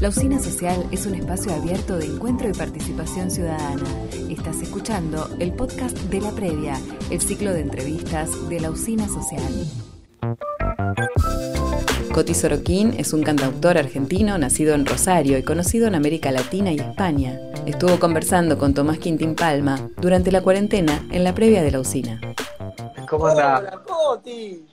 La Usina Social es un espacio abierto de encuentro y participación ciudadana. Estás escuchando el podcast de La Previa, el ciclo de entrevistas de la Usina Social. Coti Soroquín es un cantautor argentino nacido en Rosario y conocido en América Latina y España. Estuvo conversando con Tomás Quintín Palma durante la cuarentena en la previa de la usina. ¿Cómo anda? Hola, Coti.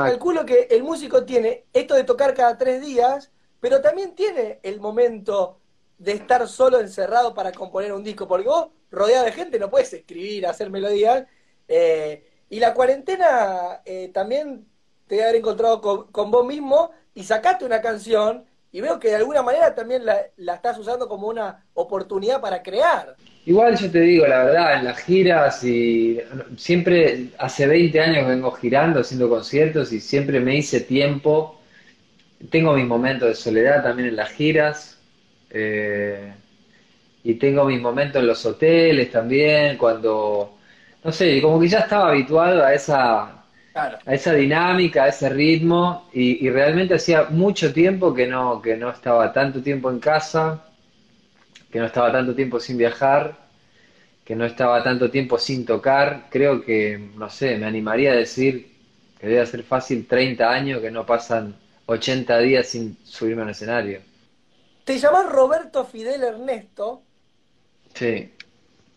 Calculo que el músico tiene esto de tocar cada tres días, pero también tiene el momento de estar solo encerrado para componer un disco, porque vos, rodeado de gente, no puedes escribir, hacer melodías. eh, y la cuarentena eh, también te debe haber encontrado con, con vos mismo y sacaste una canción y veo que de alguna manera también la, la estás usando como una oportunidad para crear. Igual yo te digo, la verdad, en las giras y siempre, hace 20 años vengo girando, haciendo conciertos y siempre me hice tiempo. Tengo mis momentos de soledad también en las giras. eh, y tengo mis momentos en los hoteles también, cuando, no sé, como que ya estaba habituado a esa, Claro. a esa dinámica, a ese ritmo, y, y realmente hacía mucho tiempo que no, que no estaba tanto tiempo en casa, que no estaba tanto tiempo sin viajar, que no estaba tanto tiempo sin tocar. Creo que, no sé, me animaría a decir que debe ser fácil 30 años que no pasan 80 días sin subirme al escenario. Te llamás Roberto Fidel Ernesto. Sí.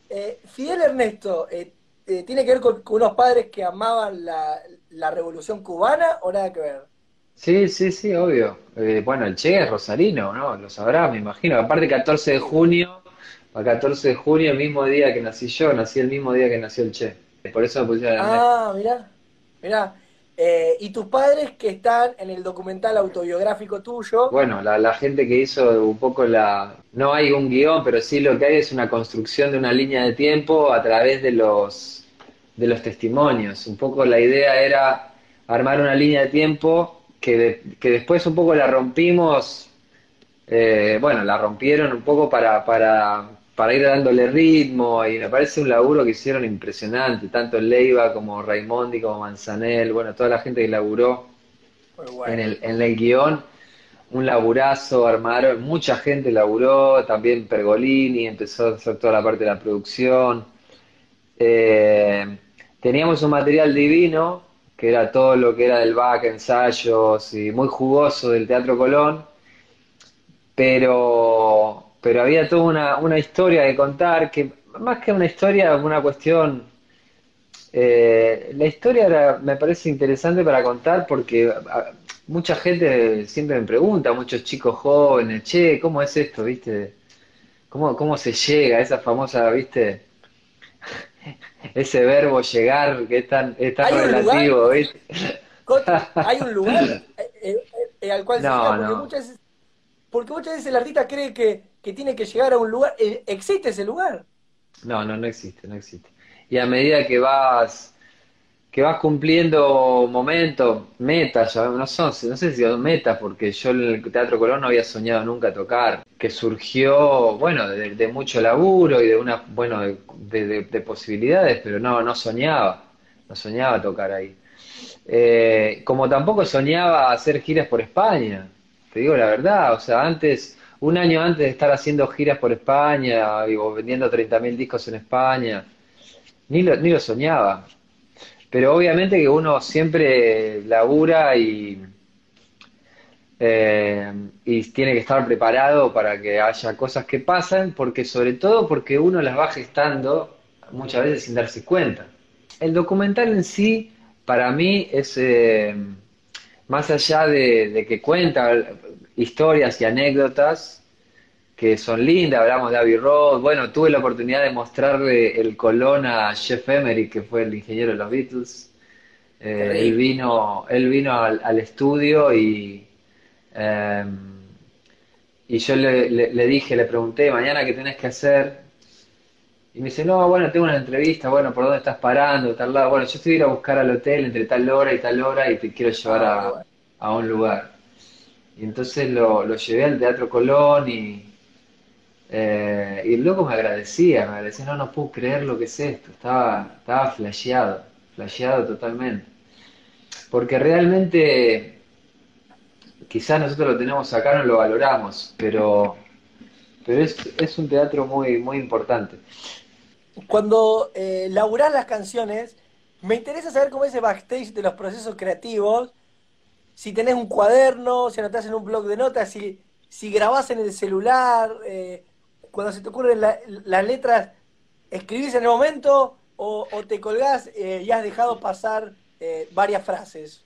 Eh, Fidel Ernesto, eh, eh, ¿tiene que ver con, con unos padres que amaban la, la revolución cubana o nada que ver? Sí, sí, sí, obvio. Eh, bueno, el Che es rosarino, ¿no? Lo sabrás, me imagino. Aparte, 14 de junio, a 14 de junio, el mismo día que nací yo, nací el mismo día que nació el Che. Por eso me pusieron. Ah, mirá, mirá. Eh, y tus padres que están en el documental autobiográfico tuyo, Bueno, la, la gente que hizo un poco la... No hay un guion, pero sí lo que hay es una construcción de una línea de tiempo a través de los, de los testimonios. Un poco la idea era armar una línea de tiempo que, de- que después un poco la rompimos, eh, bueno, la rompieron un poco para, para, para ir dándole ritmo y me parece un laburo que hicieron impresionante, tanto Leiva como Raimondi como Manzanel, bueno, toda la gente que laburó bueno. en el, en el guion, un laburazo, armaron, mucha gente laburó, también Pergolini empezó a hacer toda la parte de la producción. Eh, teníamos un material divino, que era todo lo que era del back, ensayos y muy jugoso del Teatro Colón, pero, pero había toda una, una historia que contar, que más que una historia, una cuestión eh, la historia era- me parece interesante para contar porque mucha gente siempre me pregunta, muchos chicos jóvenes, che, ¿cómo es esto, viste? ¿Cómo, cómo se llega a esa famosa, viste? Ese verbo llegar que es tan, es tan ¿Hay un relativo, lugar? ¿hay un lugar eh, eh, eh, al cual se llega? Porque no. muchas veces, porque muchas veces el artista cree que, que tiene que llegar a un lugar. Eh, ¿Existe ese lugar? No, no, no existe, no existe. Y a medida que vas, que vas cumpliendo momentos, metas, no son, no sé si son metas, porque yo en el Teatro Colón no había soñado nunca tocar, que surgió, bueno, de, mucho laburo y de una, bueno, de posibilidades, pero no, no soñaba, no soñaba tocar ahí. Eh, como tampoco soñaba hacer giras por España, te digo la verdad, o sea, antes, un año antes de estar haciendo giras por España, digo, vendiendo 30.000 discos en España, ni lo, ni lo soñaba. Pero obviamente que uno siempre labura y, eh, y tiene que estar preparado para que haya cosas que pasan, porque sobre todo porque uno las va gestando muchas veces sin darse cuenta. El documental en sí, para mí, es eh, más allá de, de que cuenta historias y anécdotas que son lindas, hablamos de Abbey Road, bueno, tuve la oportunidad de mostrarle el Colón a Jeff Emery, que fue el ingeniero de los Beatles. Eh, él vino, él vino al, al estudio y, eh, y yo le, le- le dije, le pregunté, mañana qué tenés que hacer. Y me dice, no, bueno, tengo una entrevista, bueno, ¿por dónde estás parando? Tal lado. Bueno, yo estoy a ir a buscar al hotel entre tal hora y tal hora y te quiero llevar Ah, a, a un lugar. Y entonces lo, lo llevé al Teatro Colón y, eh, y loco me agradecía, me agradecía, no, no puedo creer lo que es esto, estaba, estaba flasheado, flasheado totalmente. Porque realmente quizás nosotros lo tenemos acá, no lo valoramos, pero, pero es, un teatro muy, muy importante. Cuando eh, laburás las canciones, me interesa saber cómo es el backstage de los procesos creativos. Si tenés un cuaderno, si anotás en un blog de notas, si, si grabás en el celular, eh, cuando se te ocurren las letras, ¿escribís en el momento o, te colgás eh, y has dejado pasar eh, varias frases?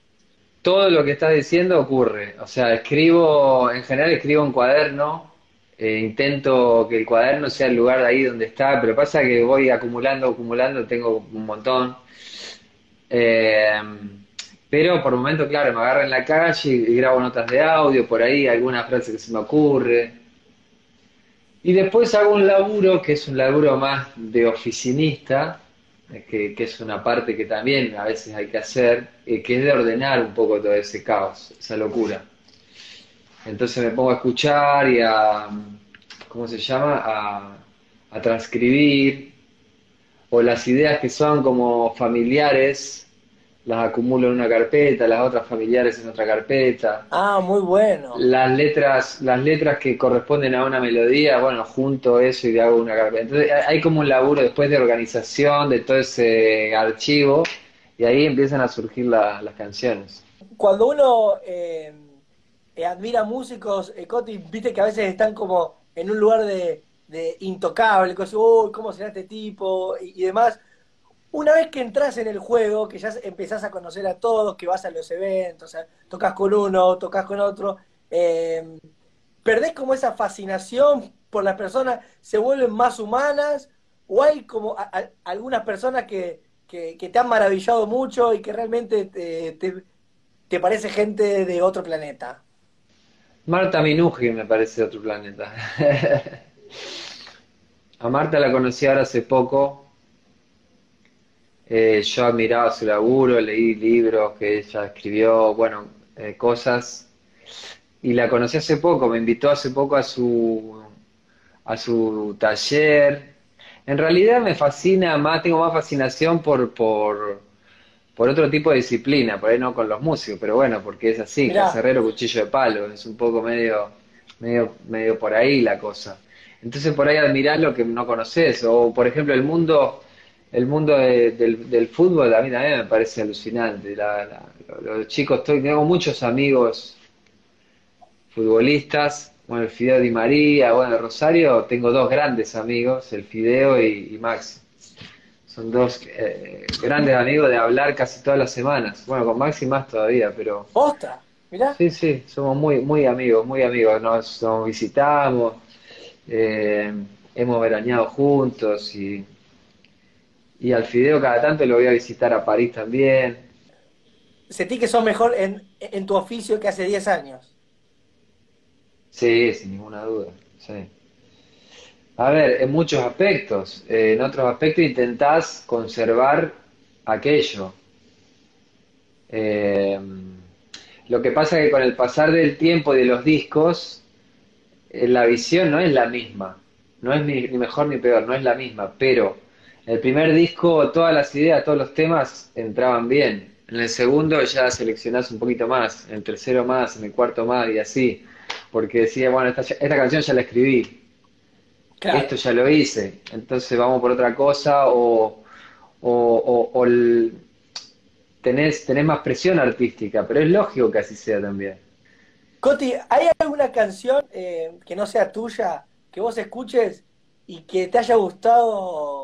Todo lo que estás diciendo ocurre. O sea, escribo, en general escribo en cuaderno, eh, intento que el cuaderno sea el lugar de ahí donde está, pero pasa que voy acumulando, acumulando, tengo un montón. pero por momento, claro, me agarro en la calle y grabo notas de audio, por ahí alguna frase que se me ocurre. Y después hago un laburo que es un laburo más de oficinista, que, es una parte que también a veces hay que hacer, eh, que es de ordenar un poco todo ese caos, esa locura. Entonces me pongo a escuchar y a, ¿cómo se llama? A, a transcribir, o las ideas que son como familiares, las acumulo en una carpeta, las otras familiares en otra carpeta. Ah, muy bueno. Las letras, las letras que corresponden a una melodía, bueno, junto eso y hago una carpeta. Entonces hay como un laburo después de organización de todo ese archivo y ahí empiezan a surgir las canciones. Cuando uno eh, eh, admira músicos, eh, Coti, viste que a veces están como en un lugar de, intocable, como, ¿cómo será este tipo? y demás una vez que entras en el juego, que ya empezás a conocer a todos, que vas a los eventos, tocas con uno, tocas con otro, eh, perdés como esa fascinación por las personas, se vuelven más humanas, o hay como algunas personas que, te han maravillado mucho y que realmente te, parece gente de otro planeta. Marta Minuji me parece de otro planeta. a Marta la conocí ahora hace poco, eh, yo admiraba su laburo, leí libros que ella escribió, bueno, eh, cosas. Y la conocí hace poco, me invitó hace poco a su, a su taller. En realidad me fascina más, tengo más fascinación por, por, por otro tipo de disciplina, por ahí no con los músicos, pero bueno, porque es así, cerrero cuchillo de palo, es un poco medio, medio, medio por ahí la cosa. Entonces por ahí admirás lo que no conoces, o por ejemplo el mundo el mundo del, fútbol a mí también me parece alucinante. los chicos, estoy, tengo muchos amigos futbolistas, bueno, el Fideo Di María, bueno, el Rosario, tengo dos grandes amigos, el Fideo y, Maxi. Son dos eh, grandes amigos de hablar casi todas las semanas. Bueno, con Maxi más todavía, pero... ¿Posta? Mirá. Sí, sí, somos muy, muy amigos, muy amigos. Nos, visitamos, eh, hemos veraneado juntos y y al Fideo cada tanto lo voy a visitar a París también. ¿Sentí que sos mejor en, tu oficio que hace 10 años? Sí, sin ninguna duda. Sí. A ver, en muchos aspectos. Eh, en otros aspectos intentás conservar aquello. Eh, lo que pasa es que con el pasar del tiempo y de los discos, eh, la visión no es la misma. No es ni mejor ni peor, no es la misma, pero el primer disco, todas las ideas, todos los temas entraban bien. En el segundo ya seleccionás un poquito más, en el tercero más, en el cuarto más y así. Porque decía, bueno, esta, canción ya la escribí. Esto ya lo hice. Entonces vamos por otra cosa o, o, tenés, tenés más presión artística, pero es lógico que así sea también. Coti, ¿hay alguna canción eh, que no sea tuya, que vos escuches y que te haya gustado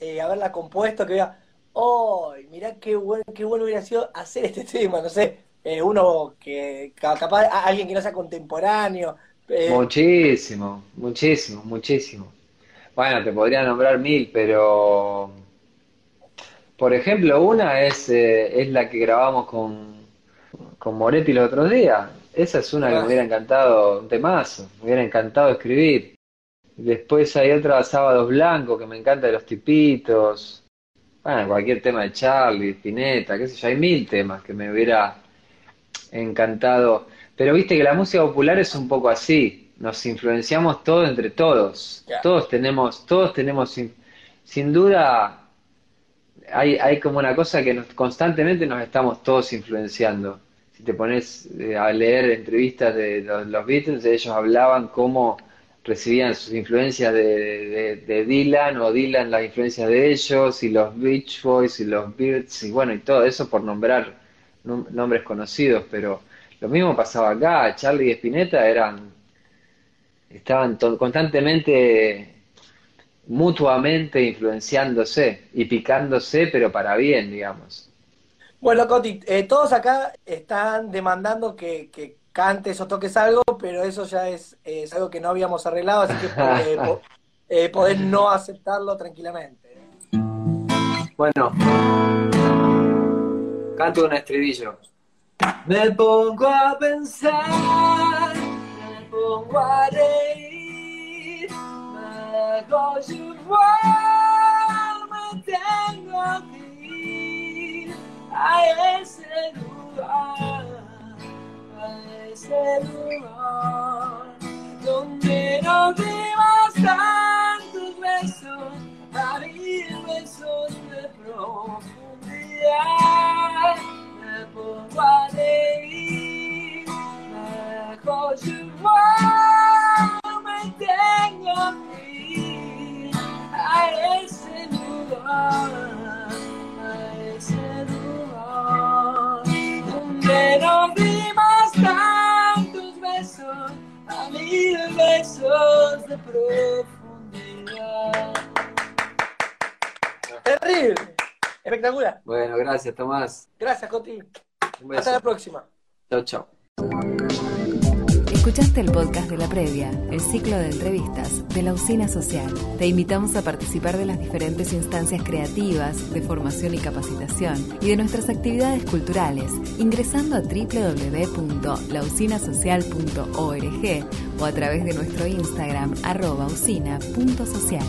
eh, haberla compuesto, que vea, ¡oh! Mirá qué bueno, qué bueno hubiera sido hacer este tema, no sé, eh, uno que capaz, alguien que no sea contemporáneo. Eh. Muchísimo, muchísimo, muchísimo. Bueno, te podría nombrar mil, pero por ejemplo, una es, es la que grabamos con, con Moretti el otro día. Esa es una que me hubiera encantado, un temazo, me hubiera encantado escribir. Después hay otra Sábados Blancos que me encanta de los tipitos. Bueno, cualquier tema de Charlie, Spinetta, qué sé yo, hay mil temas que me hubiera encantado. Pero viste que la música popular es un poco así, nos influenciamos todos entre todos. Todos tenemos, todos tenemos, sin, duda, hay, hay como una cosa que nos, constantemente nos estamos todos influenciando. si te pones eh, a leer entrevistas de los, los Beatles, ellos hablaban cómo recibían sus influencias de, de, Dylan o Dylan las influencias de ellos y los Beach Boys y los Beatles y bueno y todo eso por nombrar nombres conocidos pero lo mismo pasaba acá. Charlie y Spinetta eran estaban constantemente mutuamente influenciándose y picándose pero para bien digamos. Bueno Coti eh, todos acá están demandando que cantes o toques algo, pero eso ya es, es algo que no habíamos arreglado, así que eh, eh, podés no aceptarlo tranquilamente. Bueno, canto un estribillo. Me pongo a pensar, me pongo a reír, me hago me tengo que ir a ese lugar ese lugar donde profundidad. Terrible. Espectacular. Bueno, gracias, Tomás. Gracias, Coti. Hasta la próxima. Chao, chao. Escuchaste el podcast de la previa, el ciclo de entrevistas de la usina social. Te invitamos a participar de las diferentes instancias creativas, de formación y capacitación y de nuestras actividades culturales, ingresando a www.lausinasocial.org o a través de nuestro Instagram arroba usina.social.